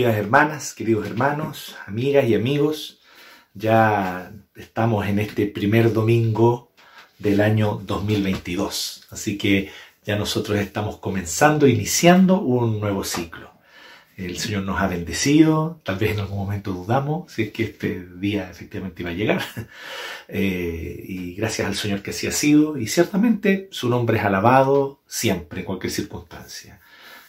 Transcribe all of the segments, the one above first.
Queridas hermanas, queridos hermanos, amigas y amigos, ya estamos en este primer domingo del año 2022. Así que ya nosotros estamos comenzando, iniciando un nuevo ciclo. El Señor nos ha bendecido, tal vez en algún momento dudamos si es que este día efectivamente iba a llegar. Eh, y gracias al Señor que así ha sido. Y ciertamente su nombre es alabado siempre, en cualquier circunstancia.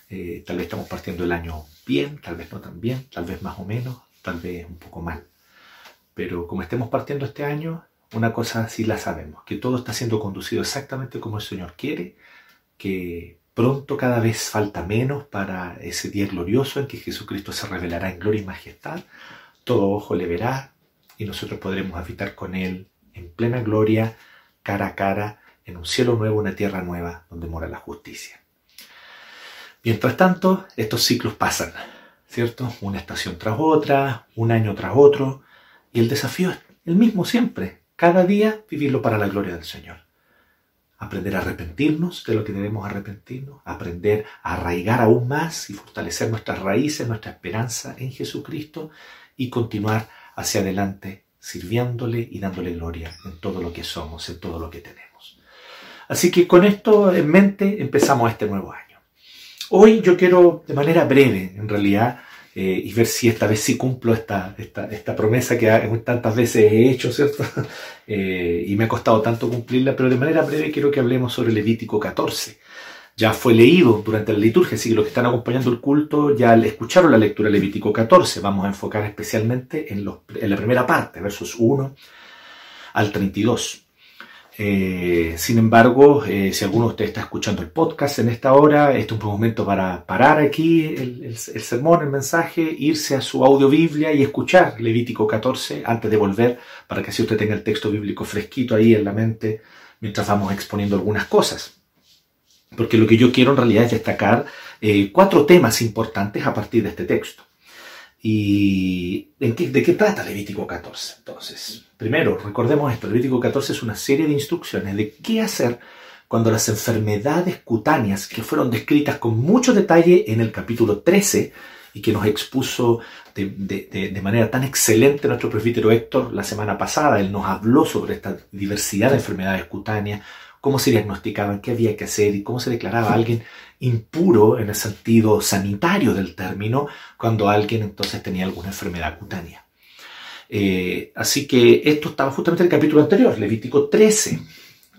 Eh, tal vez estamos partiendo el año bien, tal vez no tan bien, tal vez más o menos, tal vez un poco mal. Pero como estemos partiendo este año, una cosa sí la sabemos, que todo está siendo conducido exactamente como el Señor quiere, que pronto cada vez falta menos para ese día glorioso en que Jesucristo se revelará en gloria y majestad, todo ojo le verá y nosotros podremos habitar con Él en plena gloria, cara a cara, en un cielo nuevo, una tierra nueva, donde mora la justicia. Mientras tanto, estos ciclos pasan, ¿cierto? Una estación tras otra, un año tras otro, y el desafío es el mismo siempre, cada día vivirlo para la gloria del Señor. Aprender a arrepentirnos de lo que debemos arrepentirnos, aprender a arraigar aún más y fortalecer nuestras raíces, nuestra esperanza en Jesucristo y continuar hacia adelante sirviéndole y dándole gloria en todo lo que somos, en todo lo que tenemos. Así que con esto en mente empezamos este nuevo año. Hoy yo quiero, de manera breve, en realidad, eh, y ver si esta vez sí cumplo esta, esta, promesa que tantas veces he hecho, ¿cierto? Eh, y me ha costado tanto cumplirla, pero de manera breve quiero que hablemos sobre Levítico 14. Ya fue leído durante la liturgia, así que los que están acompañando el culto ya escucharon la lectura de Levítico 14. Vamos a enfocar especialmente en, los, en la primera parte, versos 1 al 32. Eh, sin embargo, eh, si alguno de ustedes está escuchando el podcast en esta hora, este es un momento para parar aquí el, sermón, el mensaje, irse a su audio Biblia y escuchar Levítico 14 antes de volver, para que así usted tenga el texto bíblico fresquito ahí en la mente mientras vamos exponiendo algunas cosas. Porque lo que yo quiero en realidad es destacar eh, cuatro temas importantes a partir de este texto. ¿Y de qué trata Levítico 14? Entonces, primero, recordemos esto, Levítico 14 es una serie de instrucciones de qué hacer cuando las enfermedades cutáneas que fueron descritas con mucho detalle en el capítulo 13 y que nos expuso de, manera tan excelente nuestro presbítero Héctor la semana pasada, él nos habló sobre esta diversidad de enfermedades cutáneas, cómo se diagnosticaban, qué había que hacer y cómo se declaraba a alguien impuro en el sentido sanitario del término cuando alguien entonces tenía alguna enfermedad cutánea. Eh, así que esto estaba justamente en el capítulo anterior, Levítico 13.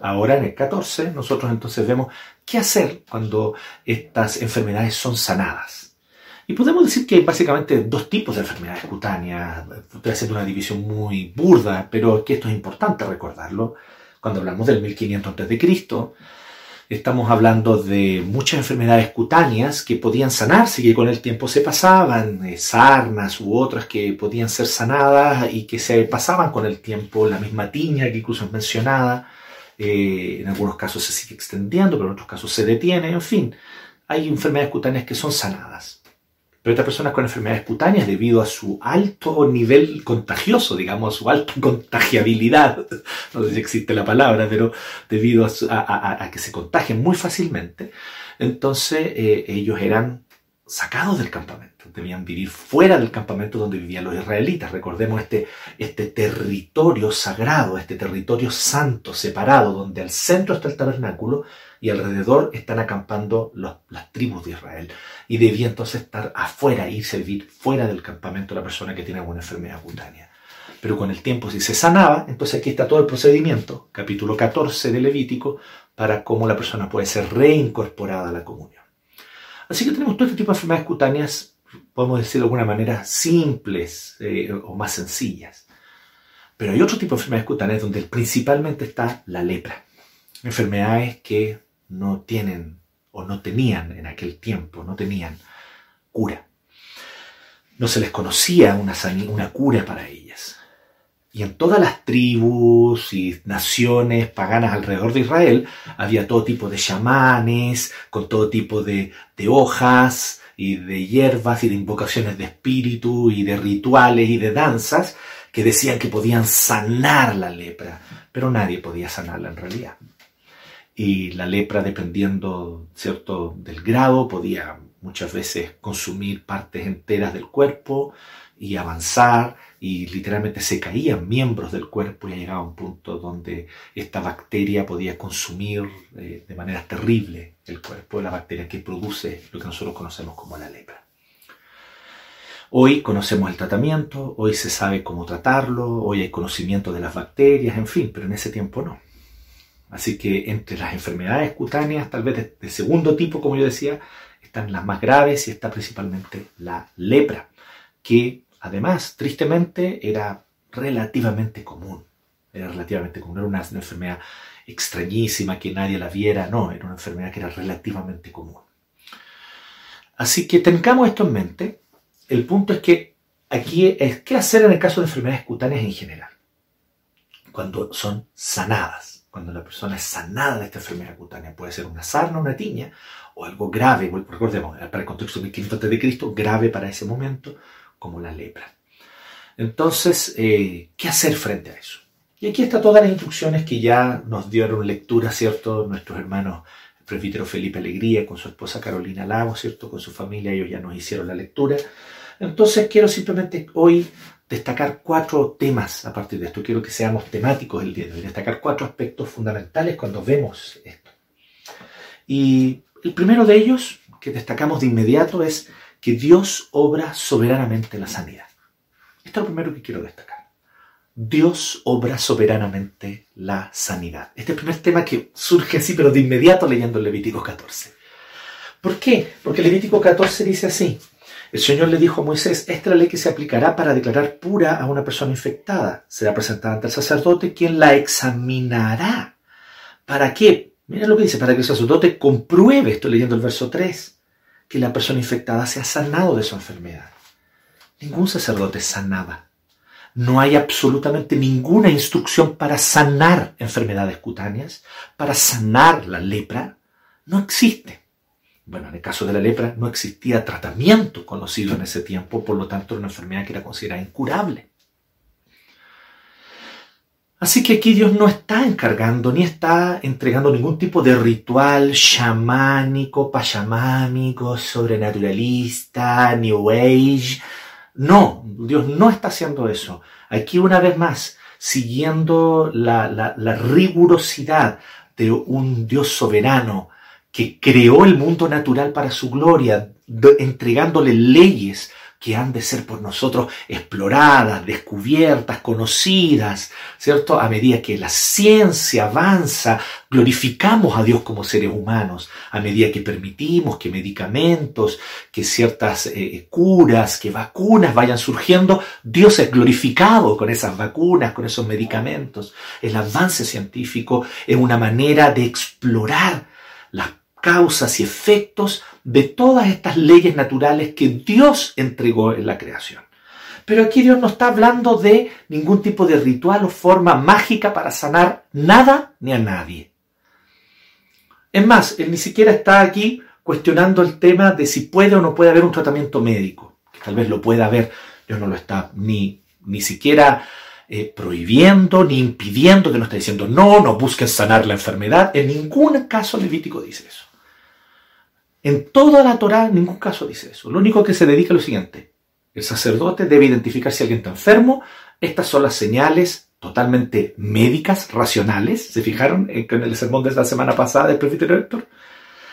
Ahora en el 14 nosotros entonces vemos qué hacer cuando estas enfermedades son sanadas. Y podemos decir que hay básicamente dos tipos de enfermedades cutáneas. Estoy haciendo una división muy burda, pero que esto es importante recordarlo. Cuando hablamos del 1500 a.C., Estamos hablando de muchas enfermedades cutáneas que podían sanarse y que con el tiempo se pasaban, eh, sarnas u otras que podían ser sanadas y que se pasaban con el tiempo, la misma tiña que incluso es mencionada, eh, en algunos casos se sigue extendiendo, pero en otros casos se detiene, en fin, hay enfermedades cutáneas que son sanadas. Pero estas personas con enfermedades cutáneas, debido a su alto nivel contagioso, digamos, a su alta contagiabilidad, no sé si existe la palabra, pero debido a, que se contagien muy fácilmente, entonces eh, ellos eran sacados del campamento, debían vivir fuera del campamento donde vivían los israelitas. Recordemos este, este territorio sagrado, este territorio santo, separado, donde al centro está el tabernáculo y alrededor están acampando las tribus de Israel. Y debía entonces estar afuera, y servir fuera del campamento la persona que tiene alguna enfermedad cutánea. Pero con el tiempo, si se sanaba, entonces aquí está todo el procedimiento, capítulo 14 de Levítico, para cómo la persona puede ser reincorporada a la comunión. Así que tenemos todo este tipo de enfermedades cutáneas, podemos decir de alguna manera, simples eh, o más sencillas. Pero hay otro tipo de enfermedades cutáneas donde principalmente está la lepra. Enfermedades que no tienen o no tenían en aquel tiempo, no tenían cura. No se les conocía una, una cura para ellas. Y en todas las tribus y naciones paganas alrededor de Israel había todo tipo de chamanes, con todo tipo de, de hojas y de hierbas y de invocaciones de espíritu y de rituales y de danzas que decían que podían sanar la lepra, pero nadie podía sanarla en realidad y la lepra, dependiendo ¿cierto? del grado, podía muchas veces consumir partes enteras del cuerpo y avanzar y literalmente se caían miembros del cuerpo y llegaba a un punto donde esta bacteria podía consumir eh, de manera terrible el cuerpo, la bacteria que produce lo que nosotros conocemos como la lepra. Hoy conocemos el tratamiento, hoy se sabe cómo tratarlo, hoy hay conocimiento de las bacterias, en fin, pero en ese tiempo no. Así que entre las enfermedades cutáneas, tal vez de, segundo tipo, como yo decía, están las más graves y está principalmente la lepra, que Además, tristemente, era relativamente común. Era relativamente común. Era una, enfermedad extrañísima que nadie la viera. No, era una enfermedad que era relativamente común. Así que tengamos esto en mente. El punto es que aquí es qué hacer en el caso de enfermedades cutáneas en general. Cuando son sanadas. Cuando la persona es sanada de esta enfermedad cutánea. Puede ser una sarna, una tiña o algo grave. Recordemos, para el contexto de 1500 a.C., grave para ese momento como la lepra. Entonces, eh, ¿qué hacer frente a eso? Y aquí está todas las instrucciones que ya nos dieron lectura, ¿cierto? Nuestros hermanos, el presbítero Felipe Alegría, con su esposa Carolina Lago, ¿cierto? Con su familia, ellos ya nos hicieron la lectura. Entonces, quiero simplemente hoy destacar cuatro temas a partir de esto. Quiero que seamos temáticos el día de hoy, destacar cuatro aspectos fundamentales cuando vemos esto. Y el primero de ellos, que destacamos de inmediato, es que Dios obra soberanamente la sanidad. Esto es lo primero que quiero destacar. Dios obra soberanamente la sanidad. Este es el primer tema que surge así, pero de inmediato leyendo el Levítico 14. ¿Por qué? Porque Levítico 14 dice así. El Señor le dijo a Moisés, esta es la ley que se aplicará para declarar pura a una persona infectada. Será presentada ante el sacerdote, quien la examinará. ¿Para qué? Miren lo que dice, para que el sacerdote compruebe, estoy leyendo el verso 3, que la persona infectada se ha sanado de su enfermedad. Ningún sacerdote sanaba. No hay absolutamente ninguna instrucción para sanar enfermedades cutáneas, para sanar la lepra. No existe. Bueno, en el caso de la lepra no existía tratamiento conocido en ese tiempo, por lo tanto era una enfermedad que era considerada incurable. Así que aquí Dios no está encargando ni está entregando ningún tipo de ritual chamánico, pachamánico, sobrenaturalista, New Age. No, Dios no está haciendo eso. Aquí una vez más, siguiendo la rigurosidad de un Dios soberano que creó el mundo natural para su gloria, entregándole leyes que han de ser por nosotros exploradas, descubiertas, conocidas, ¿cierto? A medida que la ciencia avanza, glorificamos a Dios como seres humanos, a medida que permitimos que medicamentos, que ciertas eh, curas, que vacunas vayan surgiendo, Dios es glorificado con esas vacunas, con esos medicamentos. El avance científico es una manera de explorar las causas y efectos de todas estas leyes naturales que Dios entregó en la creación. Pero aquí Dios no está hablando de ningún tipo de ritual o forma mágica para sanar nada ni a nadie. Es más, Él ni siquiera está aquí cuestionando el tema de si puede o no puede haber un tratamiento médico. tal vez lo pueda haber. Dios no lo está ni, ni siquiera eh, prohibiendo ni impidiendo, que no está diciendo no, no busquen sanar la enfermedad. En ningún caso Levítico dice eso. En toda la Torá ningún caso dice eso. Lo único que se dedica es lo siguiente. El sacerdote debe identificar si alguien está enfermo. Estas son las señales totalmente médicas, racionales. ¿Se fijaron en el sermón de la semana pasada del presbítero Héctor?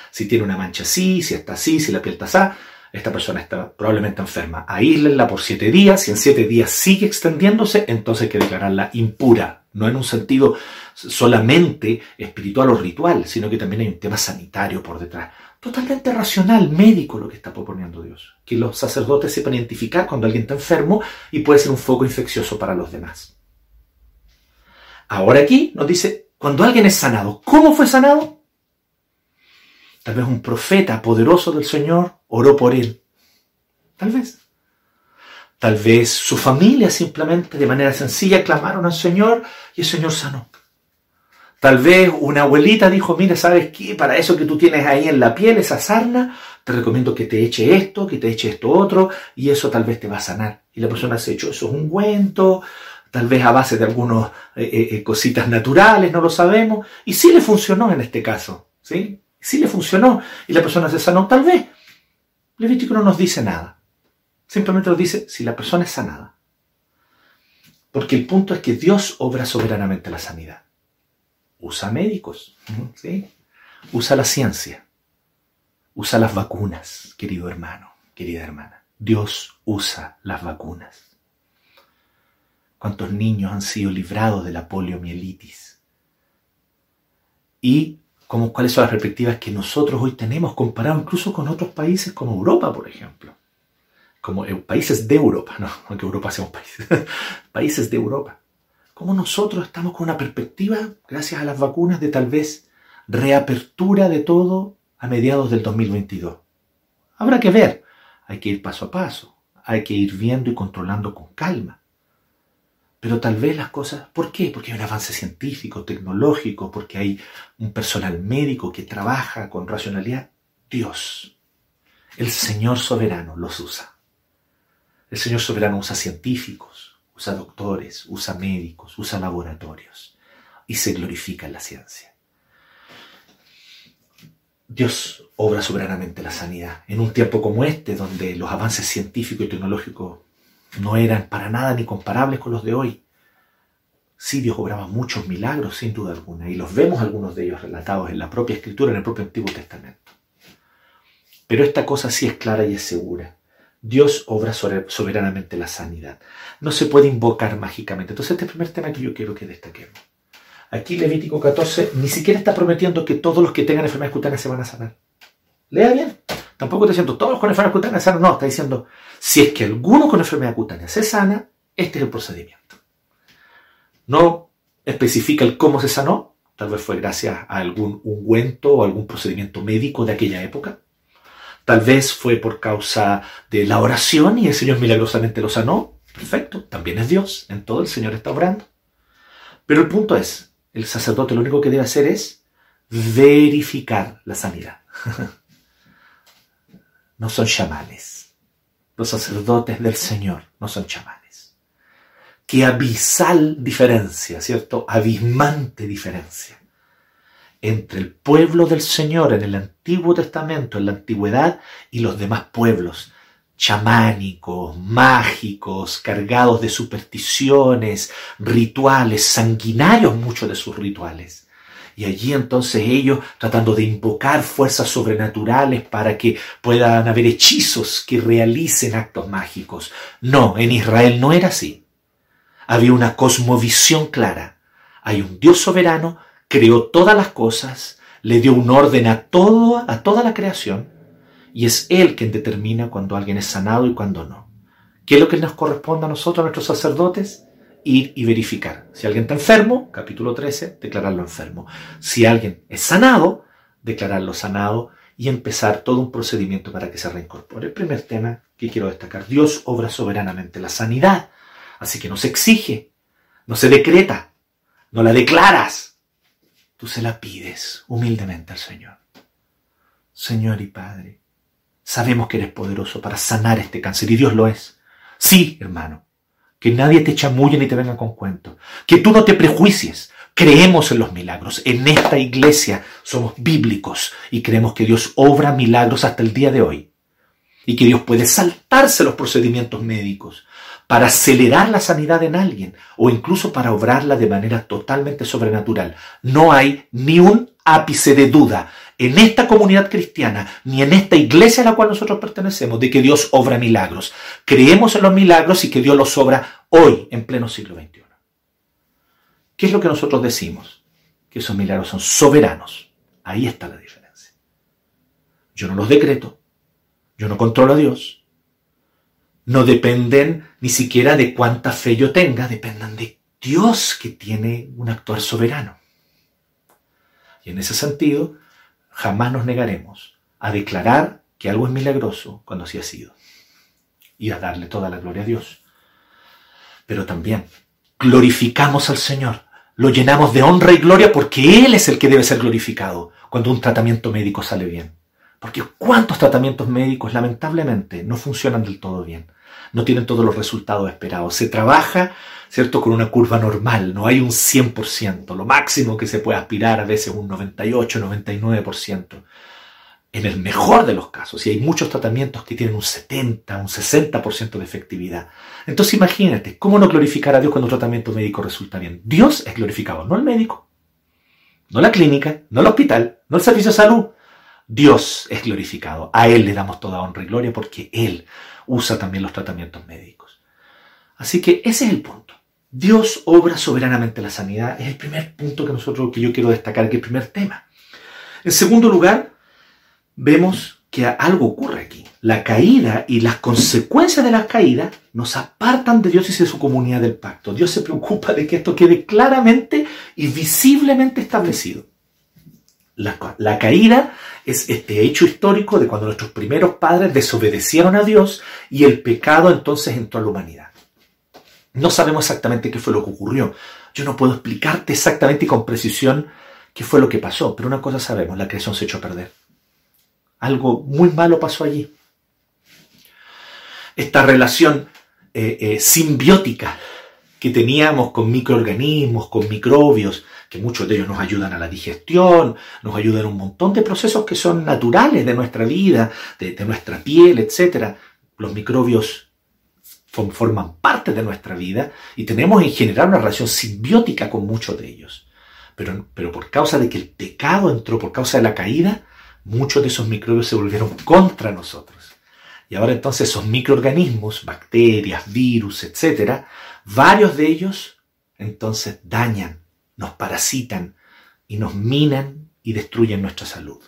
Si tiene una mancha así, si está así, si la piel está así, esta persona está probablemente enferma. Aíslenla por siete días. Si en siete días sigue extendiéndose, entonces hay que declararla impura. No en un sentido solamente espiritual o ritual, sino que también hay un tema sanitario por detrás totalmente racional, médico lo que está proponiendo Dios. Que los sacerdotes sepan identificar cuando alguien está enfermo y puede ser un foco infeccioso para los demás. Ahora aquí nos dice, cuando alguien es sanado, ¿cómo fue sanado? Tal vez un profeta poderoso del Señor oró por él. Tal vez. Tal vez su familia simplemente de manera sencilla clamaron al Señor y el Señor sanó. Tal vez una abuelita dijo, mira, ¿sabes qué? Para eso que tú tienes ahí en la piel, esa sarna, te recomiendo que te eche esto, que te eche esto otro, y eso tal vez te va a sanar. Y la persona se echó eso es un ungüento, tal vez a base de algunas eh, eh, eh, cositas naturales, no lo sabemos, y sí le funcionó en este caso, ¿sí? Sí le funcionó, y la persona se sanó, tal vez. Levítico no nos dice nada. Simplemente nos dice si la persona es sanada. Porque el punto es que Dios obra soberanamente la sanidad. Usa médicos, ¿sí? usa la ciencia, usa las vacunas, querido hermano, querida hermana. Dios usa las vacunas. ¿Cuántos niños han sido librados de la poliomielitis? Y cómo, cuáles son las perspectivas que nosotros hoy tenemos comparado incluso con otros países como Europa, por ejemplo como países de Europa, no, no que Europa sea un país, países de Europa. Como nosotros estamos con una perspectiva, gracias a las vacunas, de tal vez reapertura de todo a mediados del 2022. Habrá que ver, hay que ir paso a paso, hay que ir viendo y controlando con calma. Pero tal vez las cosas, ¿por qué? Porque hay un avance científico, tecnológico, porque hay un personal médico que trabaja con racionalidad. Dios, el Señor soberano, los usa. El Señor soberano usa científicos, usa doctores, usa médicos, usa laboratorios y se glorifica en la ciencia. Dios obra soberanamente la sanidad. En un tiempo como este, donde los avances científicos y tecnológicos no eran para nada ni comparables con los de hoy, sí Dios obraba muchos milagros, sin duda alguna, y los vemos algunos de ellos relatados en la propia escritura, en el propio Antiguo Testamento. Pero esta cosa sí es clara y es segura. Dios obra soberanamente la sanidad. No se puede invocar mágicamente. Entonces, este es el primer tema que yo quiero que destaquemos. Aquí Levítico 14 ni siquiera está prometiendo que todos los que tengan enfermedades cutáneas se van a sanar. Lea bien. Tampoco está diciendo todos con enfermedades cutáneas se sanan. No, está diciendo si es que alguno con enfermedad cutánea se sana, este es el procedimiento. No especifica el cómo se sanó. Tal vez fue gracias a algún ungüento o algún procedimiento médico de aquella época. Tal vez fue por causa de la oración y el Señor milagrosamente lo sanó. Perfecto, también es Dios, en todo el Señor está obrando. Pero el punto es, el sacerdote lo único que debe hacer es verificar la sanidad. no son chamanes. Los sacerdotes del Señor no son chamanes. Qué abisal diferencia, ¿cierto? Abismante diferencia entre el pueblo del Señor en el Antiguo Testamento, en la antigüedad, y los demás pueblos chamánicos, mágicos, cargados de supersticiones, rituales, sanguinarios muchos de sus rituales. Y allí entonces ellos tratando de invocar fuerzas sobrenaturales para que puedan haber hechizos que realicen actos mágicos. No, en Israel no era así. Había una cosmovisión clara. Hay un Dios soberano creó todas las cosas, le dio un orden a, todo, a toda la creación, y es Él quien determina cuando alguien es sanado y cuando no. ¿Qué es lo que nos corresponde a nosotros, a nuestros sacerdotes? Ir y verificar. Si alguien está enfermo, capítulo 13, declararlo enfermo. Si alguien es sanado, declararlo sanado y empezar todo un procedimiento para que se reincorpore. El primer tema que quiero destacar, Dios obra soberanamente la sanidad, así que no se exige, no se decreta, no la declaras, tú se la pides humildemente al Señor. Señor y Padre, sabemos que eres poderoso para sanar este cáncer y Dios lo es. Sí, hermano, que nadie te chamulle ni te venga con cuentos, que tú no te prejuicies. Creemos en los milagros. En esta iglesia somos bíblicos y creemos que Dios obra milagros hasta el día de hoy. Y que Dios puede saltarse los procedimientos médicos para acelerar la sanidad en alguien o incluso para obrarla de manera totalmente sobrenatural. No hay ni un ápice de duda en esta comunidad cristiana ni en esta iglesia a la cual nosotros pertenecemos de que Dios obra milagros. Creemos en los milagros y que Dios los obra hoy en pleno siglo XXI. ¿Qué es lo que nosotros decimos? Que esos milagros son soberanos. Ahí está la diferencia. Yo no los decreto. Yo no controlo a Dios no dependen ni siquiera de cuánta fe yo tenga, dependan de Dios que tiene un actuar soberano. Y en ese sentido, jamás nos negaremos a declarar que algo es milagroso cuando así ha sido. Y a darle toda la gloria a Dios. Pero también glorificamos al Señor, lo llenamos de honra y gloria porque Él es el que debe ser glorificado cuando un tratamiento médico sale bien. Porque cuántos tratamientos médicos lamentablemente no funcionan del todo bien no tienen todos los resultados esperados. Se trabaja, ¿cierto?, con una curva normal, no hay un 100%, lo máximo que se puede aspirar a veces un 98, 99%. en el mejor de los casos, y hay muchos tratamientos que tienen un 70, un 60% de efectividad. Entonces imagínate, ¿cómo no glorificar a Dios cuando un tratamiento médico resulta bien? Dios es glorificado, no el médico, no la clínica, no el hospital, no el servicio de salud. Dios es glorificado. A Él le damos toda honra y gloria porque Él usa también los tratamientos médicos. Así que ese es el punto. Dios obra soberanamente la sanidad. Es el primer punto que nosotros que yo quiero destacar, que el primer tema. En segundo lugar, vemos que algo ocurre aquí. La caída y las consecuencias de la caída nos apartan de Dios y de su comunidad del pacto. Dios se preocupa de que esto quede claramente y visiblemente establecido. La, caída es este hecho histórico de cuando nuestros primeros padres desobedecieron a Dios y el pecado entonces entró a la humanidad. No sabemos exactamente qué fue lo que ocurrió. Yo no puedo explicarte exactamente y con precisión qué fue lo que pasó, pero una cosa sabemos, la creación se echó a perder. Algo muy malo pasó allí. Esta relación eh, eh, simbiótica que teníamos con microorganismos, con microbios, que muchos de ellos nos ayudan a la digestión, nos ayudan a un montón de procesos que son naturales de nuestra vida, de, nuestra piel, etc. Los microbios forman parte de nuestra vida y tenemos en general una relación simbiótica con muchos de ellos. Pero, pero por causa de que el pecado entró, por causa de la caída, muchos de esos microbios se volvieron contra nosotros. Y ahora entonces esos microorganismos, bacterias, virus, etcétera, varios de ellos entonces dañan, nos parasitan y nos minan y destruyen nuestra salud.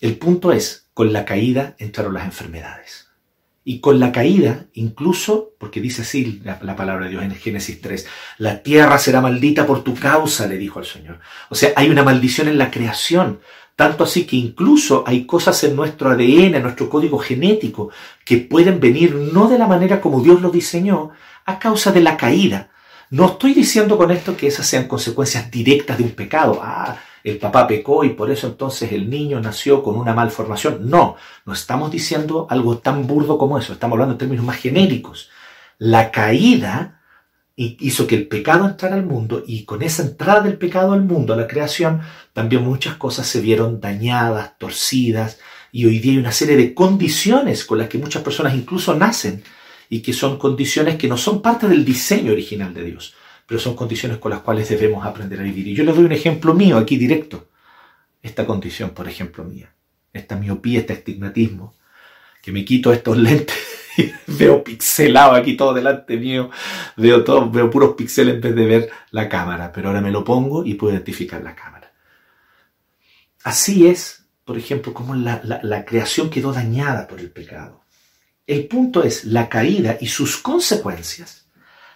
El punto es, con la caída entraron las enfermedades. Y con la caída, incluso, porque dice así la, palabra de Dios en Génesis 3, la tierra será maldita por tu causa, le dijo al Señor. O sea, hay una maldición en la creación. Tanto así que incluso hay cosas en nuestro ADN, en nuestro código genético, que pueden venir no de la manera como Dios lo diseñó, a causa de la caída. No estoy diciendo con esto que esas sean consecuencias directas de un pecado. Ah, el papá pecó y por eso entonces el niño nació con una malformación. No, no estamos diciendo algo tan burdo como eso, estamos hablando en términos más genéricos. La caída hizo que el pecado entrara al mundo y con esa entrada del pecado al mundo, a la creación, también muchas cosas se vieron dañadas, torcidas y hoy día hay una serie de condiciones con las que muchas personas incluso nacen y que son condiciones que no son parte del diseño original de Dios pero son condiciones con las cuales debemos aprender a vivir. Y yo les doy un ejemplo mío aquí directo. Esta condición, por ejemplo, mía. Esta miopía, este estigmatismo, que me quito estos lentes y veo pixelado aquí todo delante mío, veo todo, veo puros píxeles en vez de ver la cámara, pero ahora me lo pongo y puedo identificar la cámara. Así es, por ejemplo, como la, la creación quedó dañada por el pecado. El punto es la caída y sus consecuencias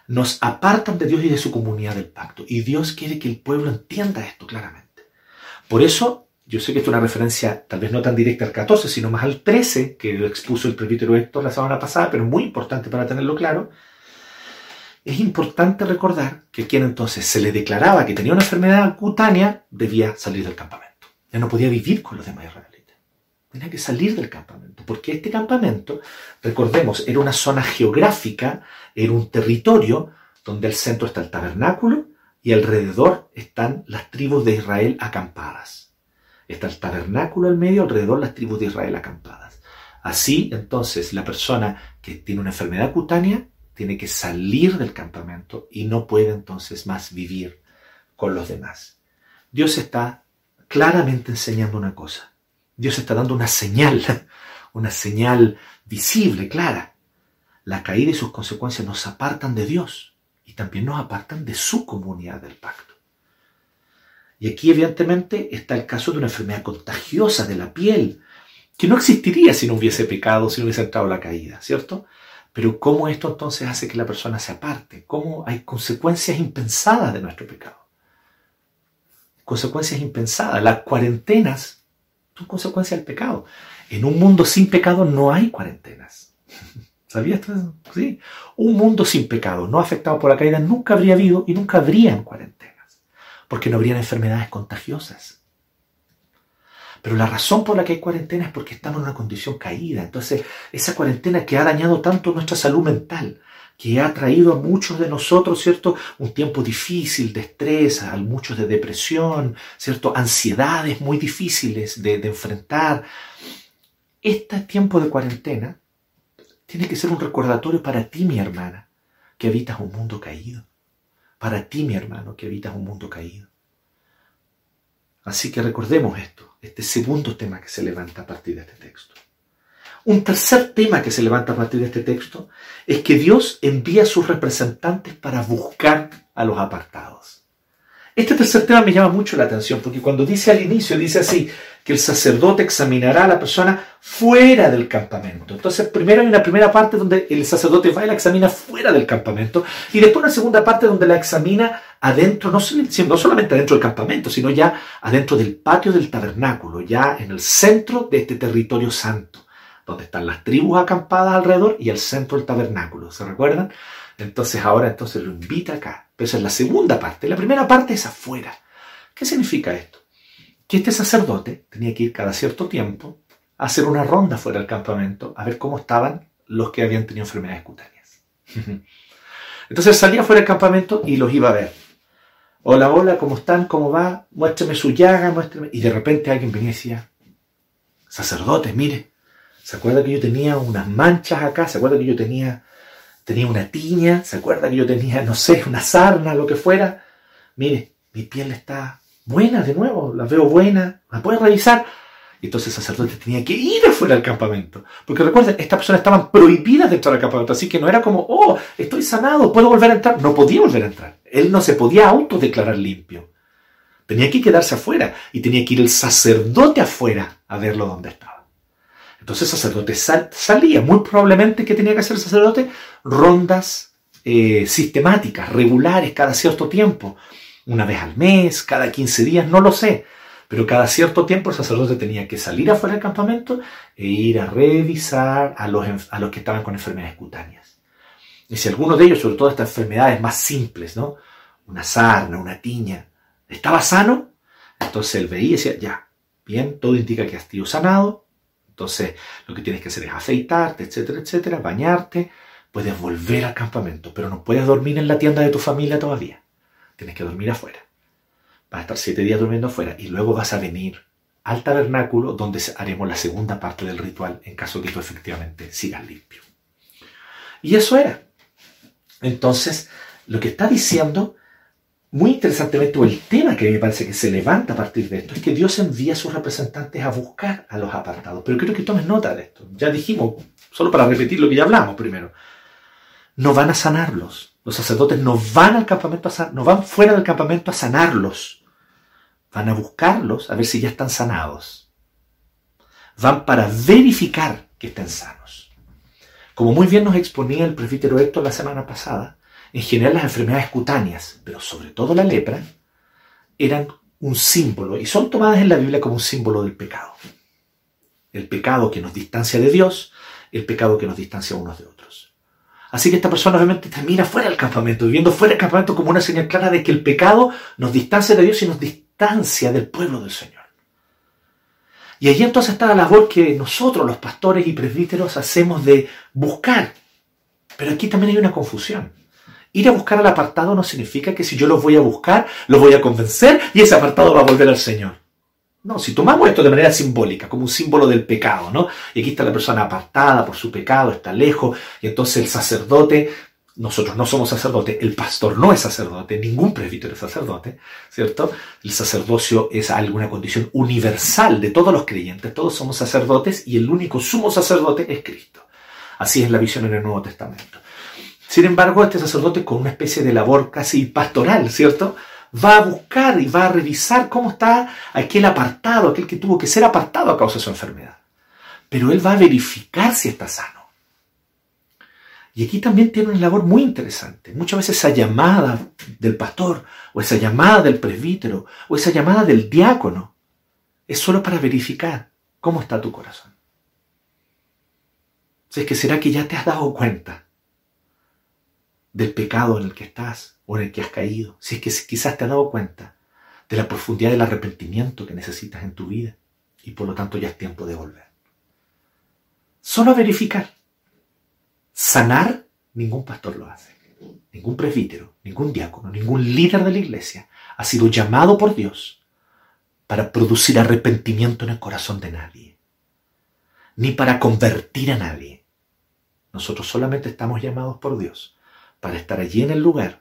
nos apartan de Dios y de su comunidad del pacto. Y Dios quiere que el pueblo entienda esto claramente. Por eso, yo sé que esto es una referencia tal vez no tan directa al 14, sino más al 13, que lo expuso el presbítero Héctor la semana pasada, pero muy importante para tenerlo claro. Es importante recordar que quien entonces se le declaraba que tenía una enfermedad cutánea debía salir del campamento. Ya no podía vivir con los demás israelitas. Tenía que salir del campamento, porque este campamento, recordemos, era una zona geográfica era un territorio donde al centro está el tabernáculo y alrededor están las tribus de Israel acampadas. Está el tabernáculo al medio, alrededor las tribus de Israel acampadas. Así, entonces, la persona que tiene una enfermedad cutánea tiene que salir del campamento y no puede entonces más vivir con los demás. Dios está claramente enseñando una cosa. Dios está dando una señal, una señal visible, clara la caída y sus consecuencias nos apartan de Dios y también nos apartan de su comunidad del pacto. Y aquí evidentemente está el caso de una enfermedad contagiosa de la piel, que no existiría si no hubiese pecado, si no hubiese entrado la caída, ¿cierto? Pero ¿cómo esto entonces hace que la persona se aparte? ¿Cómo hay consecuencias impensadas de nuestro pecado? Consecuencias impensadas. Las cuarentenas son consecuencias del pecado. En un mundo sin pecado no hay cuarentenas. ¿Sabías esto? Sí. Un mundo sin pecado, no afectado por la caída, nunca habría habido y nunca habrían cuarentenas, porque no habrían enfermedades contagiosas. Pero la razón por la que hay cuarentena es porque estamos en una condición caída. Entonces, esa cuarentena que ha dañado tanto nuestra salud mental, que ha traído a muchos de nosotros, ¿cierto? Un tiempo difícil de estrés, a muchos de depresión, ¿cierto? Ansiedades muy difíciles de, de enfrentar. Este tiempo de cuarentena tiene que ser un recordatorio para ti, mi hermana, que habitas un mundo caído. Para ti, mi hermano, que habitas un mundo caído. Así que recordemos esto, este segundo tema que se levanta a partir de este texto. Un tercer tema que se levanta a partir de este texto es que Dios envía a sus representantes para buscar a los apartados. Este tercer tema me llama mucho la atención porque cuando dice al inicio, dice así, que el sacerdote examinará a la persona fuera del campamento. Entonces, primero hay una primera parte donde el sacerdote va y la examina fuera del campamento, y después una segunda parte donde la examina adentro, no, no solamente adentro del campamento, sino ya adentro del patio del tabernáculo, ya en el centro de este territorio santo donde están las tribus acampadas alrededor y el centro del tabernáculo. ¿Se recuerdan? Entonces ahora entonces lo invita acá. Pero esa es la segunda parte. La primera parte es afuera. ¿Qué significa esto? Que este sacerdote tenía que ir cada cierto tiempo a hacer una ronda fuera del campamento a ver cómo estaban los que habían tenido enfermedades cutáneas. Entonces salía fuera del campamento y los iba a ver. Hola, hola, ¿cómo están? ¿Cómo va? Muéstrame su llaga, muéstrame. Y de repente alguien venía y decía, sacerdote, mire, ¿Se acuerda que yo tenía unas manchas acá? ¿Se acuerda que yo tenía, tenía una tiña? ¿Se acuerda que yo tenía, no sé, una sarna, lo que fuera? Mire, mi piel está buena de nuevo, la veo buena, ¿la puede revisar? Y entonces el sacerdote tenía que ir afuera del campamento. Porque recuerden, estas personas estaban prohibidas de entrar al campamento. Así que no era como, oh, estoy sanado, puedo volver a entrar. No podía volver a entrar. Él no se podía autodeclarar limpio. Tenía que quedarse afuera y tenía que ir el sacerdote afuera a verlo donde estaba. Entonces sacerdote salía, muy probablemente que tenía que hacer el sacerdote rondas eh, sistemáticas, regulares, cada cierto tiempo, una vez al mes, cada 15 días, no lo sé, pero cada cierto tiempo el sacerdote tenía que salir afuera del campamento e ir a revisar a los, a los que estaban con enfermedades cutáneas. Y si alguno de ellos, sobre todo estas enfermedades más simples, ¿no? Una sarna, una tiña, estaba sano, entonces él veía y decía, ya, bien, todo indica que has sido sanado, entonces, lo que tienes que hacer es afeitarte, etcétera, etcétera, bañarte, puedes volver al campamento, pero no puedes dormir en la tienda de tu familia todavía. Tienes que dormir afuera. Vas a estar siete días durmiendo afuera y luego vas a venir al tabernáculo donde haremos la segunda parte del ritual en caso que tú efectivamente sigas limpio. Y eso era. Entonces, lo que está diciendo muy interesantemente, o el tema que me parece que se levanta a partir de esto, es que Dios envía a sus representantes a buscar a los apartados. Pero quiero que tomes nota de esto. Ya dijimos, solo para repetir lo que ya hablamos primero, no van a sanarlos. Los sacerdotes no van al campamento a san no van fuera del campamento a sanarlos. Van a buscarlos a ver si ya están sanados. Van para verificar que estén sanos. Como muy bien nos exponía el presbítero Héctor la semana pasada, en general las enfermedades cutáneas, pero sobre todo la lepra, eran un símbolo y son tomadas en la Biblia como un símbolo del pecado. El pecado que nos distancia de Dios, el pecado que nos distancia unos de otros. Así que esta persona obviamente termina fuera del campamento, viviendo fuera del campamento como una señal clara de que el pecado nos distancia de Dios y nos distancia del pueblo del Señor. Y allí entonces está la labor que nosotros, los pastores y presbíteros, hacemos de buscar. Pero aquí también hay una confusión. Ir a buscar al apartado no significa que si yo los voy a buscar, los voy a convencer y ese apartado va a volver al Señor. No, si tomamos esto de manera simbólica, como un símbolo del pecado, ¿no? Y aquí está la persona apartada por su pecado, está lejos, y entonces el sacerdote, nosotros no somos sacerdotes, el pastor no es sacerdote, ningún presbítero es sacerdote, ¿cierto? El sacerdocio es alguna condición universal de todos los creyentes, todos somos sacerdotes y el único sumo sacerdote es Cristo. Así es la visión en el Nuevo Testamento. Sin embargo, este sacerdote con una especie de labor casi pastoral, ¿cierto? Va a buscar y va a revisar cómo está aquel apartado, aquel que tuvo que ser apartado a causa de su enfermedad. Pero él va a verificar si está sano. Y aquí también tiene una labor muy interesante. Muchas veces esa llamada del pastor, o esa llamada del presbítero, o esa llamada del diácono, es solo para verificar cómo está tu corazón. Si es que será que ya te has dado cuenta del pecado en el que estás o en el que has caído, si es que quizás te has dado cuenta de la profundidad del arrepentimiento que necesitas en tu vida y por lo tanto ya es tiempo de volver. Solo verificar. Sanar ningún pastor lo hace. Ningún presbítero, ningún diácono, ningún líder de la iglesia ha sido llamado por Dios para producir arrepentimiento en el corazón de nadie, ni para convertir a nadie. Nosotros solamente estamos llamados por Dios para estar allí en el lugar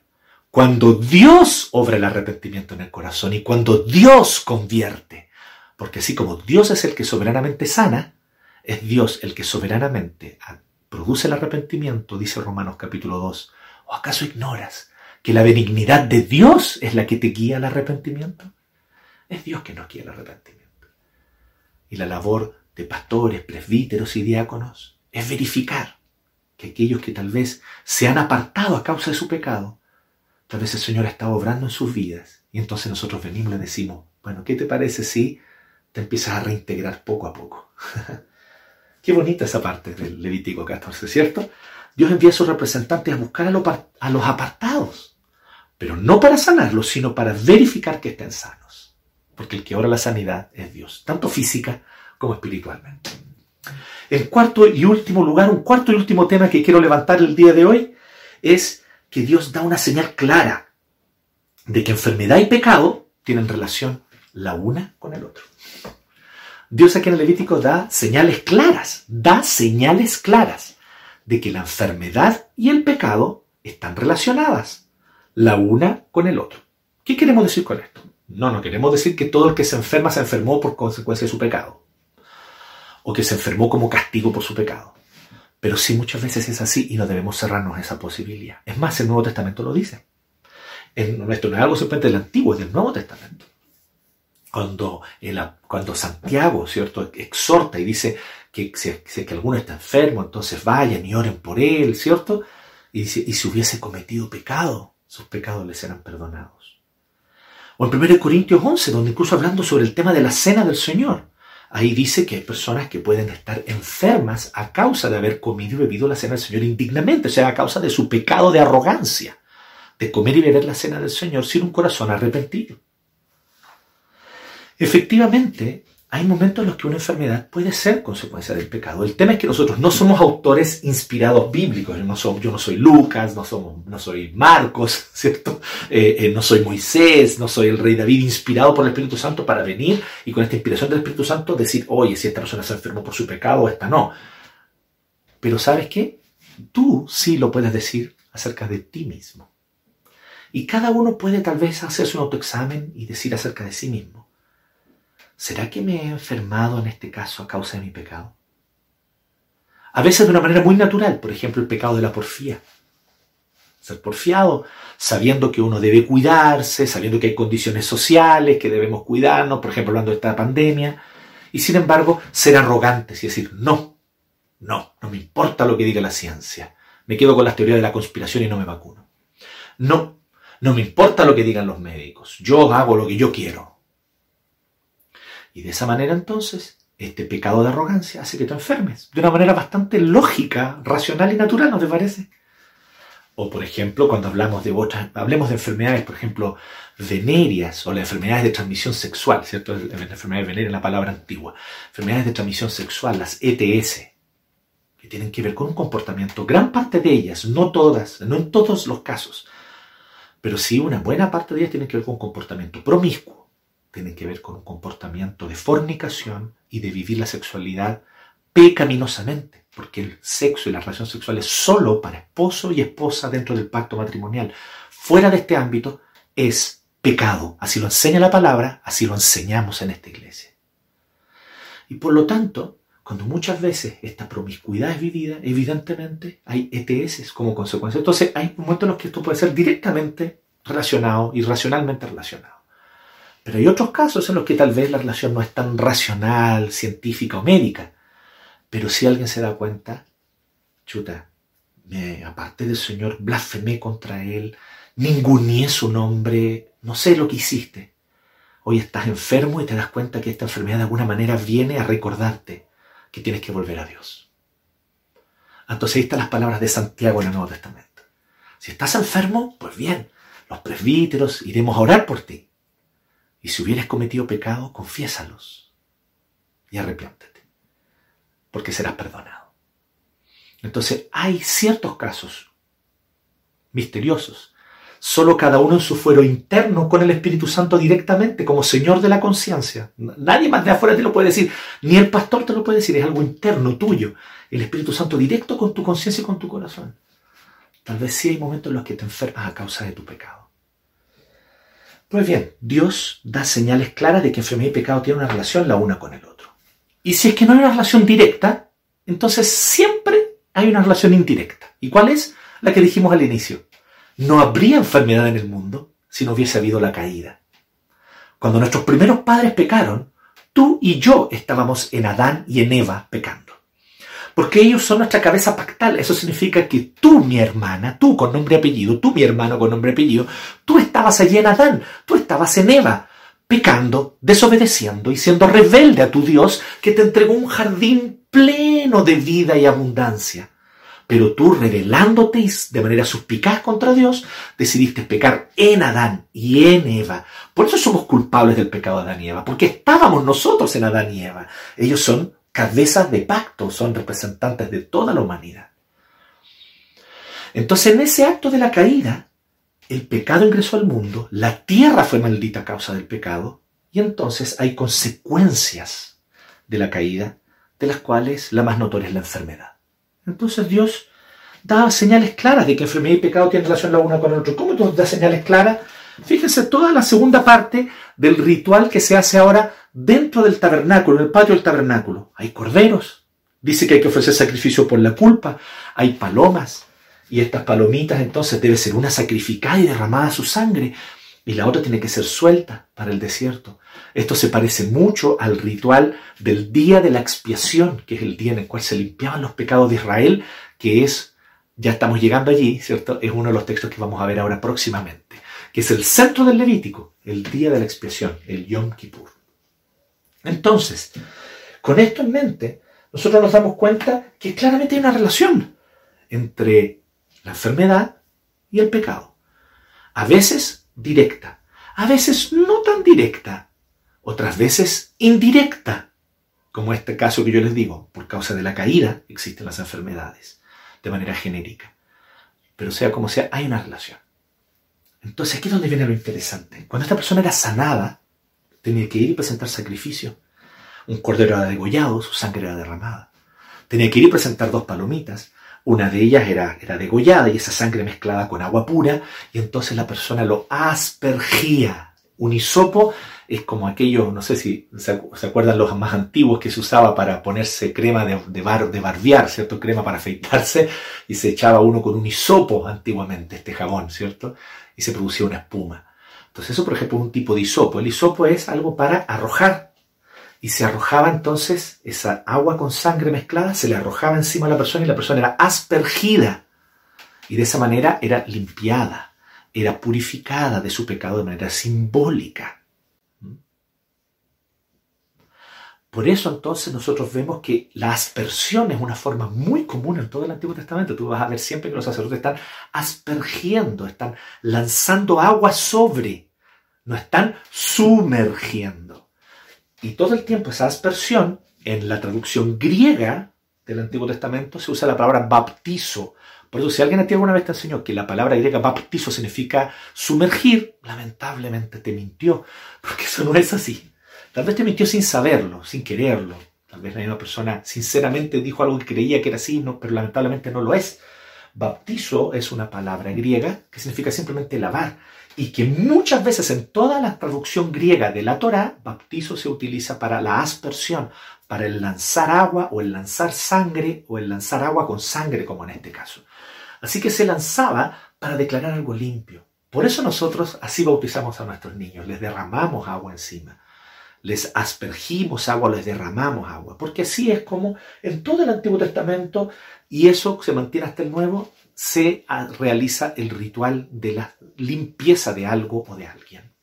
cuando Dios obra el arrepentimiento en el corazón y cuando Dios convierte. Porque así como Dios es el que soberanamente sana, es Dios el que soberanamente produce el arrepentimiento, dice Romanos capítulo 2. ¿O acaso ignoras que la benignidad de Dios es la que te guía al arrepentimiento? Es Dios que nos guía al arrepentimiento. Y la labor de pastores, presbíteros y diáconos es verificar que aquellos que tal vez se han apartado a causa de su pecado, tal vez el Señor está obrando en sus vidas. Y entonces nosotros venimos y le decimos, bueno, ¿qué te parece si te empiezas a reintegrar poco a poco? Qué bonita esa parte del Levítico 14, ¿cierto? Dios envía a sus representantes a buscar a los apartados, pero no para sanarlos, sino para verificar que estén sanos. Porque el que obra la sanidad es Dios, tanto física como espiritualmente. En cuarto y último lugar, un cuarto y último tema que quiero levantar el día de hoy es que Dios da una señal clara de que enfermedad y pecado tienen relación la una con el otro. Dios aquí en el Levítico da señales claras, da señales claras de que la enfermedad y el pecado están relacionadas, la una con el otro. ¿Qué queremos decir con esto? No, no queremos decir que todo el que se enferma se enfermó por consecuencia de su pecado, o que se enfermó como castigo por su pecado. Pero sí muchas veces es así y no debemos cerrarnos a esa posibilidad. Es más, el Nuevo Testamento lo dice. Esto no es algo simplemente del Antiguo, es del Nuevo Testamento cuando, Santiago, ¿cierto?, exhorta y dice que si, que alguno está enfermo, entonces vayan y oren por él, ¿cierto? Y si hubiese cometido pecado, sus pecados le serán perdonados. O en 1 Corintios 11, donde incluso hablando sobre el tema de la cena del Señor, ahí dice que hay personas que pueden estar enfermas a causa de haber comido y bebido la cena del Señor indignamente, o sea, a causa de su pecado de arrogancia, de comer y beber la cena del Señor sin un corazón arrepentido. Efectivamente, hay momentos en los que una enfermedad puede ser consecuencia del pecado. El tema es que nosotros no somos autores inspirados bíblicos. Yo no soy, yo no soy Lucas, no, somos, no soy Marcos, ¿cierto? Eh, eh, no soy Moisés, no soy el rey David inspirado por el Espíritu Santo para venir y con esta inspiración del Espíritu Santo decir, oye, si esta persona se enfermó por su pecado, esta no. Pero ¿sabes qué? Tú sí lo puedes decir acerca de ti mismo. Y cada uno puede tal vez hacerse un autoexamen y decir acerca de sí mismo. ¿Será que me he enfermado en este caso a causa de mi pecado? A veces de una manera muy natural, por ejemplo, el pecado de la porfía. Ser porfiado, sabiendo que uno debe cuidarse, sabiendo que hay condiciones sociales, que debemos cuidarnos, por ejemplo, hablando de esta pandemia, y sin embargo, ser arrogantes y decir, no, no, no me importa lo que diga la ciencia, me quedo con las teorías de la conspiración y no me vacuno. No, no me importa lo que digan los médicos, yo hago lo que yo quiero. Y de esa manera entonces, este pecado de arrogancia hace que te enfermes. De una manera bastante lógica, racional y natural, ¿no te parece? O por ejemplo, cuando hablamos de otras, hablemos de enfermedades, por ejemplo, venéreas o las enfermedades de transmisión sexual, ¿cierto? La enfermedad venérea es la palabra antigua. Enfermedades de transmisión sexual, las ETS, que tienen que ver con un comportamiento, gran parte de ellas, no todas, no en todos los casos, pero sí una buena parte de ellas tienen que ver con comportamiento promiscuo tienen que ver con un comportamiento de fornicación y de vivir la sexualidad pecaminosamente, porque el sexo y la relación sexual es solo para esposo y esposa dentro del pacto matrimonial. Fuera de este ámbito es pecado. Así lo enseña la palabra, así lo enseñamos en esta iglesia. Y por lo tanto, cuando muchas veces esta promiscuidad es vivida, evidentemente hay ETS como consecuencia. Entonces hay momentos en los que esto puede ser directamente relacionado y racionalmente relacionado. Pero hay otros casos en los que tal vez la relación no es tan racional, científica o médica. Pero si alguien se da cuenta, chuta, me, aparte del Señor, blasfemé contra Él, ninguneé su nombre, no sé lo que hiciste. Hoy estás enfermo y te das cuenta que esta enfermedad de alguna manera viene a recordarte que tienes que volver a Dios. Entonces ahí están las palabras de Santiago en el Nuevo Testamento. Si estás enfermo, pues bien, los presbíteros iremos a orar por ti. Y si hubieras cometido pecado, confiésalos y arrepiéntete, porque serás perdonado. Entonces, hay ciertos casos misteriosos. Solo cada uno en su fuero interno con el Espíritu Santo directamente como Señor de la conciencia. Nadie más de afuera te lo puede decir, ni el pastor te lo puede decir, es algo interno tuyo. El Espíritu Santo directo con tu conciencia y con tu corazón. Tal vez sí hay momentos en los que te enfermas a causa de tu pecado. Pues bien, Dios da señales claras de que enfermedad y pecado tienen una relación la una con el otro. Y si es que no hay una relación directa, entonces siempre hay una relación indirecta. ¿Y cuál es? La que dijimos al inicio. No habría enfermedad en el mundo si no hubiese habido la caída. Cuando nuestros primeros padres pecaron, tú y yo estábamos en Adán y en Eva pecando. Porque ellos son nuestra cabeza pactal. Eso significa que tú, mi hermana, tú con nombre y apellido, tú, mi hermano con nombre y apellido, tú estabas allí en Adán, tú estabas en Eva, pecando, desobedeciendo y siendo rebelde a tu Dios que te entregó un jardín pleno de vida y abundancia. Pero tú, revelándote de manera suspicaz contra Dios, decidiste pecar en Adán y en Eva. Por eso somos culpables del pecado de Adán y Eva, porque estábamos nosotros en Adán y Eva. Ellos son cabezas de pacto, son representantes de toda la humanidad. Entonces, en ese acto de la caída, el pecado ingresó al mundo, la tierra fue maldita a causa del pecado, y entonces hay consecuencias de la caída, de las cuales la más notoria es la enfermedad. Entonces Dios da señales claras de que enfermedad y pecado tienen relación la una con la otra. ¿Cómo Dios da señales claras? Fíjense toda la segunda parte del ritual que se hace ahora dentro del tabernáculo, en el patio del tabernáculo. Hay corderos. Dice que hay que ofrecer sacrificio por la culpa. Hay palomas. Y estas palomitas entonces debe ser una sacrificada y derramada su sangre. Y la otra tiene que ser suelta para el desierto. Esto se parece mucho al ritual del día de la expiación, que es el día en el cual se limpiaban los pecados de Israel, que es, ya estamos llegando allí, ¿cierto? Es uno de los textos que vamos a ver ahora próximamente, que es el centro del Levítico, el día de la expiación, el Yom Kippur. Entonces, con esto en mente, nosotros nos damos cuenta que claramente hay una relación entre la enfermedad y el pecado. A veces directa, a veces no tan directa, otras veces indirecta, como este caso que yo les digo, por causa de la caída existen las enfermedades, de manera genérica. Pero sea como sea, hay una relación. Entonces aquí es donde viene lo interesante. Cuando esta persona era sanada, tenía que ir y presentar sacrificio. Un cordero era degollado, su sangre era derramada. Tenía que ir y presentar dos palomitas. Una de ellas era, era degollada y esa sangre mezclada con agua pura, y entonces la persona lo aspergía. Un hisopo es como aquello, no sé si se, acuerdan los más antiguos que se usaba para ponerse crema de, de, bar, de barbear, ¿cierto? Crema para afeitarse y se echaba uno con un hisopo antiguamente, este jabón, ¿cierto? Y se producía una espuma. Entonces eso, por ejemplo, es un tipo de hisopo. El hisopo es algo para arrojar. Y se arrojaba entonces esa agua con sangre mezclada, se le arrojaba encima a la persona y la persona era aspergida. Y de esa manera era limpiada, era purificada de su pecado de manera simbólica. Por eso entonces nosotros vemos que la aspersión es una forma muy común en todo el Antiguo Testamento. Tú vas a ver siempre que los sacerdotes están aspergiendo, están lanzando agua sobre, no están sumergiendo. Y todo el tiempo esa aspersión, en la traducción griega del Antiguo Testamento, se usa la palabra baptizo. Por eso si alguien a ti alguna vez te enseñó que la palabra griega baptizo significa sumergir, lamentablemente te mintió, porque eso no es así. Tal vez te mintió sin saberlo, sin quererlo. Tal vez la misma persona sinceramente dijo algo que creía que era así, no, pero lamentablemente no lo es. Bautizo es una palabra griega que significa simplemente lavar y que muchas veces en toda la traducción griega de la Torá, bautizo se utiliza para la aspersión, para el lanzar agua o el lanzar sangre o el lanzar agua con sangre como en este caso. Así que se lanzaba para declarar algo limpio. Por eso nosotros así bautizamos a nuestros niños, les derramamos agua encima les aspergimos agua, les derramamos agua, porque así es como en todo el Antiguo Testamento, y eso se mantiene hasta el Nuevo, se realiza el ritual de la limpieza de algo o de alguien.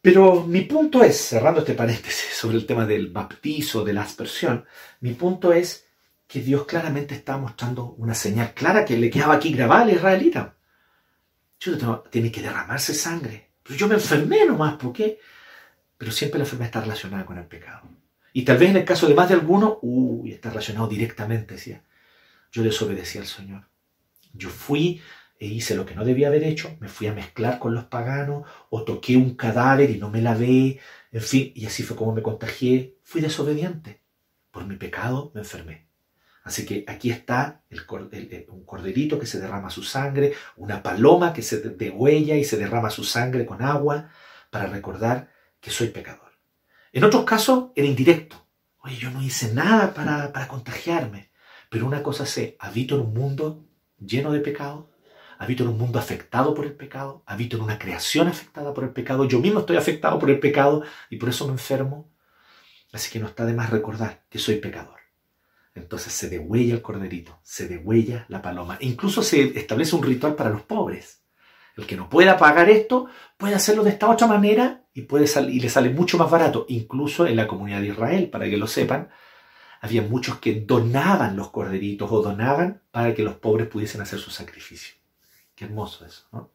Pero mi punto es, cerrando este paréntesis sobre el tema del baptizo, de la aspersión, mi punto es que Dios claramente está mostrando una señal clara que le quedaba aquí grabada al israelita. Yo tengo, tiene que derramarse sangre. Pero yo me enfermé nomás, ¿por qué? Pero siempre la enfermedad está relacionada con el pecado. Y tal vez en el caso de más de alguno, uy, está relacionado directamente, decía. Yo desobedecí al Señor. Yo fui e hice lo que no debía haber hecho, me fui a mezclar con los paganos, o toqué un cadáver y no me lavé, en fin, y así fue como me contagié, fui desobediente. Por mi pecado me enfermé. Así que aquí está el, un corderito que se derrama su sangre, una paloma que se degüella y se derrama su sangre con agua para recordar que soy pecador. En otros casos era indirecto. Oye, yo no hice nada para, para contagiarme. Pero una cosa sé, habito en un mundo lleno de pecado, habito en un mundo afectado por el pecado, habito en una creación afectada por el pecado, yo mismo estoy afectado por el pecado y por eso me enfermo. Así que no está de más recordar que soy pecador. Entonces se degüella el corderito, se degüella la paloma. E incluso se establece un ritual para los pobres. El que no pueda pagar esto puede hacerlo de esta otra manera y, puede y le sale mucho más barato. Incluso en la comunidad de Israel, para que lo sepan, había muchos que donaban los corderitos o donaban para que los pobres pudiesen hacer su sacrificio. Qué hermoso eso, ¿no?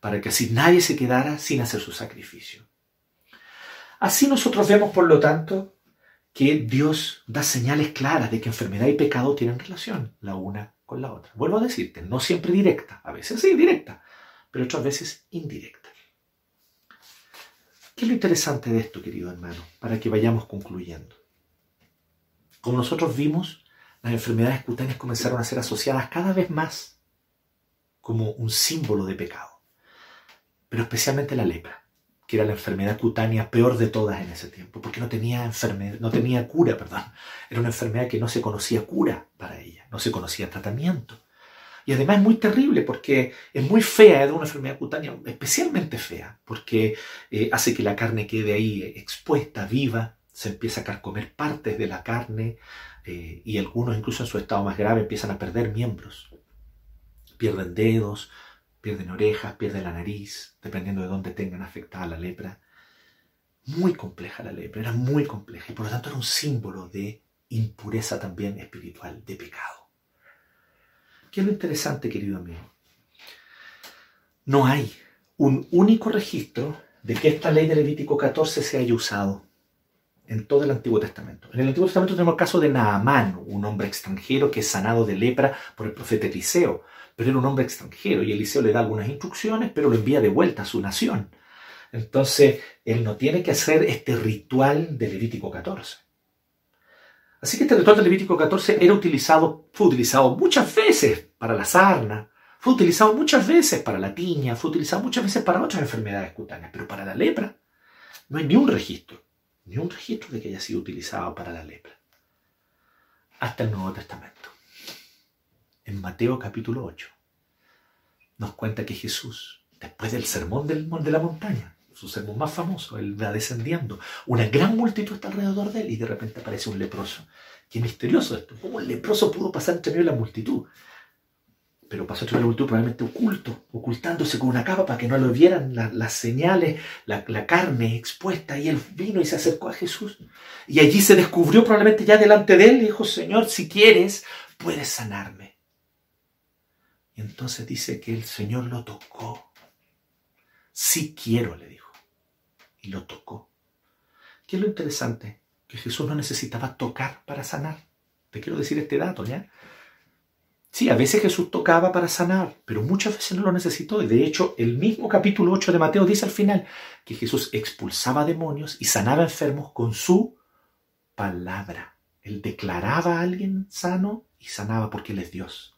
Para que así nadie se quedara sin hacer su sacrificio. Así nosotros vemos, por lo tanto, que Dios da señales claras de que enfermedad y pecado tienen relación la una con la otra. Vuelvo a decirte, no siempre directa, a veces sí directa, pero otras veces indirecta. ¿Qué es lo interesante de esto, querido hermano? Para que vayamos concluyendo. Como nosotros vimos, las enfermedades cutáneas comenzaron a ser asociadas cada vez más como un símbolo de pecado. Pero especialmente la lepra, que era la enfermedad cutánea peor de todas en ese tiempo, porque no tenía, no tenía cura, perdón. Era una enfermedad que no se conocía cura para ella, no se conocía tratamiento. Y además es muy terrible porque es muy fea, es una enfermedad cutánea especialmente fea, porque eh, hace que la carne quede ahí expuesta, viva, se empieza a carcomer partes de la carne eh, y algunos incluso en su estado más grave empiezan a perder miembros pierden dedos, pierden orejas, pierden la nariz, dependiendo de dónde tengan afectada la lepra. Muy compleja la lepra, era muy compleja y por lo tanto era un símbolo de impureza también espiritual, de pecado. ¿Qué es lo interesante, querido amigo? No hay un único registro de que esta ley de Levítico 14 se haya usado en todo el Antiguo Testamento. En el Antiguo Testamento tenemos el caso de Naamán, un hombre extranjero que es sanado de lepra por el profeta Eliseo pero era un hombre extranjero y Eliseo le da algunas instrucciones, pero lo envía de vuelta a su nación. Entonces, él no tiene que hacer este ritual de Levítico 14. Así que este ritual de Levítico 14 era utilizado, fue utilizado muchas veces para la sarna, fue utilizado muchas veces para la tiña, fue utilizado muchas veces para otras enfermedades cutáneas, pero para la lepra no hay ni un registro, ni un registro de que haya sido utilizado para la lepra. Hasta el Nuevo Testamento en Mateo capítulo 8, nos cuenta que Jesús, después del sermón del, de la montaña, su sermón más famoso, él va descendiendo, una gran multitud está alrededor de él y de repente aparece un leproso. Qué misterioso esto, ¿cómo el leproso pudo pasar entre medio de la multitud? Pero pasó entre medio de la multitud probablemente oculto, ocultándose con una capa para que no lo vieran las señales, la, la carne expuesta, y él vino y se acercó a Jesús. Y allí se descubrió probablemente ya delante de él y dijo, Señor, si quieres, puedes sanarme. Y entonces dice que el Señor lo tocó. Sí quiero, le dijo. Y lo tocó. ¿Qué es lo interesante? Que Jesús no necesitaba tocar para sanar. Te quiero decir este dato, ¿ya? Sí, a veces Jesús tocaba para sanar, pero muchas veces no lo necesitó. Y de hecho, el mismo capítulo 8 de Mateo dice al final que Jesús expulsaba demonios y sanaba enfermos con su palabra. Él declaraba a alguien sano y sanaba porque Él es Dios.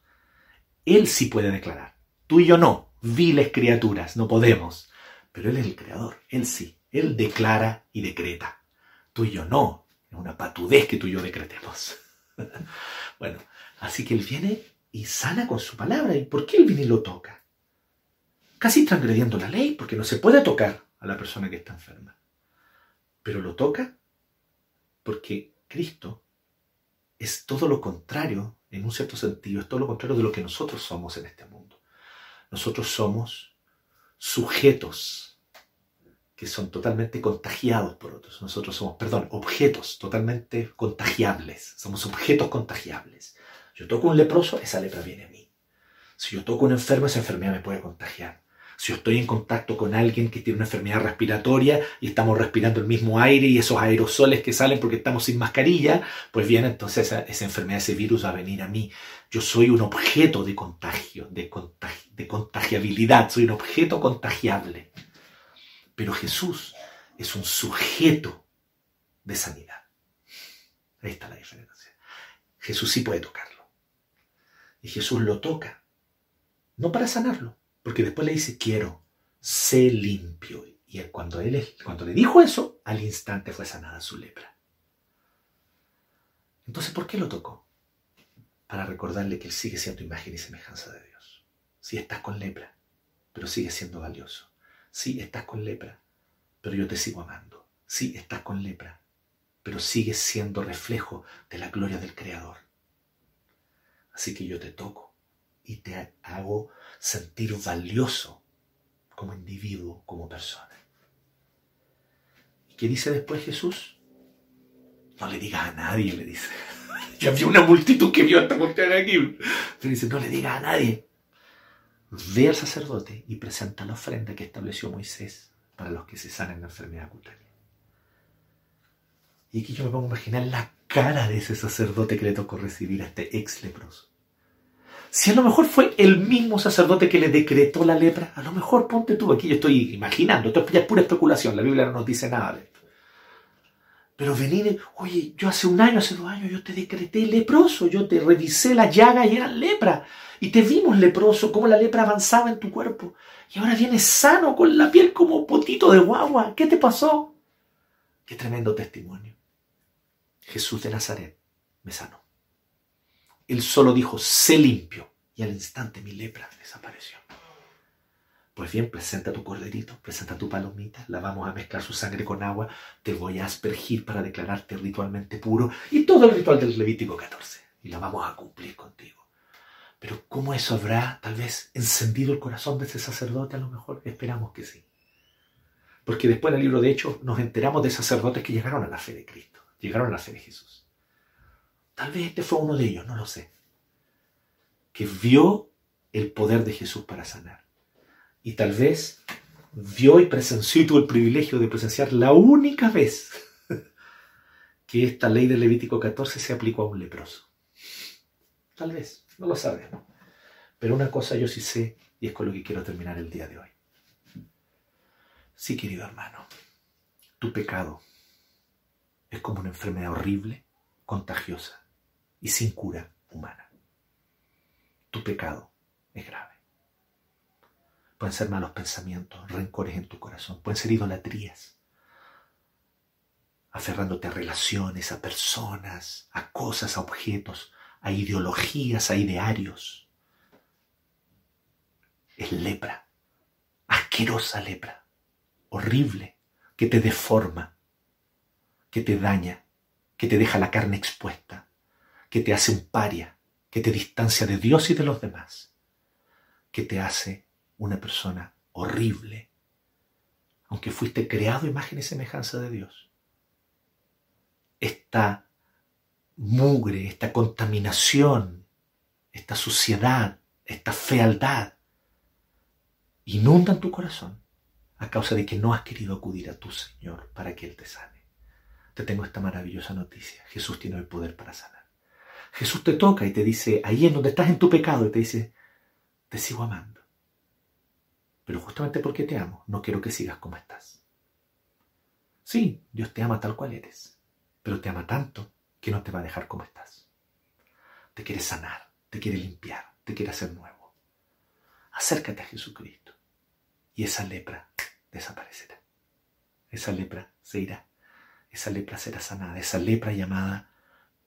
Él sí puede declarar. Tú y yo no, viles criaturas, no podemos. Pero Él es el creador, Él sí. Él declara y decreta. Tú y yo no. Es una patudez que tú y yo decretemos. bueno, así que Él viene y sana con su palabra. ¿Y por qué Él viene y lo toca? Casi transgrediendo la ley, porque no se puede tocar a la persona que está enferma. Pero lo toca porque Cristo es todo lo contrario en un cierto sentido, es todo lo contrario de lo que nosotros somos en este mundo. Nosotros somos sujetos que son totalmente contagiados por otros. Nosotros somos, perdón, objetos totalmente contagiables. Somos objetos contagiables. Yo toco un leproso, esa lepra viene a mí. Si yo toco un enfermo, esa enfermedad me puede contagiar. Si estoy en contacto con alguien que tiene una enfermedad respiratoria y estamos respirando el mismo aire y esos aerosoles que salen porque estamos sin mascarilla, pues bien, entonces esa, enfermedad, ese virus va a venir a mí. Yo soy un objeto de contagio, de, de contagiabilidad, soy un objeto contagiable. Pero Jesús es un sujeto de sanidad. Ahí está la diferencia. Jesús sí puede tocarlo. Y Jesús lo toca. No para sanarlo, porque después le dice, quiero, sé limpio. Y cuando, él, cuando le dijo eso, al instante fue sanada su lepra. Entonces, ¿por qué lo tocó? Para recordarle que él sigue siendo imagen y semejanza de Dios. Si estás con lepra, pero sigue siendo valioso. Sí, estás con lepra, pero yo te sigo amando. Sí, estás con lepra, pero sigues siendo reflejo de la gloria del Creador. Así que yo te toco y te hago sentir valioso como individuo, como persona. ¿Y qué dice después Jesús? No le digas a nadie, le dice. ya había una multitud que vio esta cuestión aquí. Pero dice, no le digas a nadie. Ve al sacerdote y presenta la ofrenda que estableció Moisés para los que se sanen la enfermedad cutánea. Y aquí yo me pongo a imaginar la cara de ese sacerdote que le tocó recibir a este ex leproso. Si a lo mejor fue el mismo sacerdote que le decretó la lepra, a lo mejor ponte tú, aquí yo estoy imaginando, esto es pura especulación, la Biblia no nos dice nada de. Pero venir, oye, yo hace un año, hace dos años, yo te decreté leproso, yo te revisé la llaga y era lepra. Y te vimos leproso, cómo la lepra avanzaba en tu cuerpo. Y ahora vienes sano, con la piel como potito de guagua. ¿Qué te pasó? Qué tremendo testimonio. Jesús de Nazaret me sanó. Él solo dijo, sé limpio. Y al instante mi lepra desapareció. Pues bien, presenta tu corderito, presenta tu palomita, la vamos a mezclar su sangre con agua, te voy a aspergir para declararte ritualmente puro y todo el ritual del Levítico 14. Y la vamos a cumplir contigo. Pero ¿cómo eso habrá tal vez encendido el corazón de ese sacerdote? A lo mejor esperamos que sí. Porque después en el libro de Hechos nos enteramos de sacerdotes que llegaron a la fe de Cristo, llegaron a la fe de Jesús. Tal vez este fue uno de ellos, no lo sé. Que vio el poder de Jesús para sanar. Y tal vez vio y presenció y tuvo el privilegio de presenciar la única vez que esta ley del Levítico 14 se aplicó a un leproso. Tal vez, no lo sabemos. Pero una cosa yo sí sé y es con lo que quiero terminar el día de hoy. Sí, querido hermano, tu pecado es como una enfermedad horrible, contagiosa, y sin cura humana. Tu pecado es grave. Pueden ser malos pensamientos, rencores en tu corazón, pueden ser idolatrías, aferrándote a relaciones, a personas, a cosas, a objetos, a ideologías, a idearios. Es lepra, asquerosa lepra, horrible, que te deforma, que te daña, que te deja la carne expuesta, que te hace un paria, que te distancia de Dios y de los demás, que te hace una persona horrible, aunque fuiste creado imagen y semejanza de Dios. Esta mugre, esta contaminación, esta suciedad, esta fealdad, inundan tu corazón a causa de que no has querido acudir a tu Señor para que Él te sane. Te tengo esta maravillosa noticia. Jesús tiene el poder para sanar. Jesús te toca y te dice, ahí en donde estás en tu pecado, y te dice, te sigo amando. Pero justamente porque te amo, no quiero que sigas como estás. Sí, Dios te ama tal cual eres, pero te ama tanto que no te va a dejar como estás. Te quiere sanar, te quiere limpiar, te quiere hacer nuevo. Acércate a Jesucristo y esa lepra desaparecerá. Esa lepra se irá. Esa lepra será sanada. Esa lepra llamada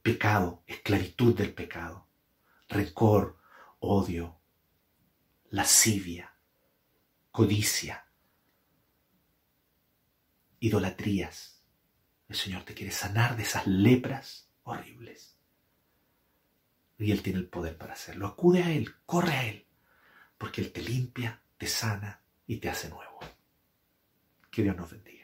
pecado, esclavitud del pecado, rencor, odio, lascivia, codicia, idolatrías. El Señor te quiere sanar de esas lepras horribles. Y Él tiene el poder para hacerlo. Acude a Él, corre a Él, porque Él te limpia, te sana y te hace nuevo. Que Dios nos bendiga.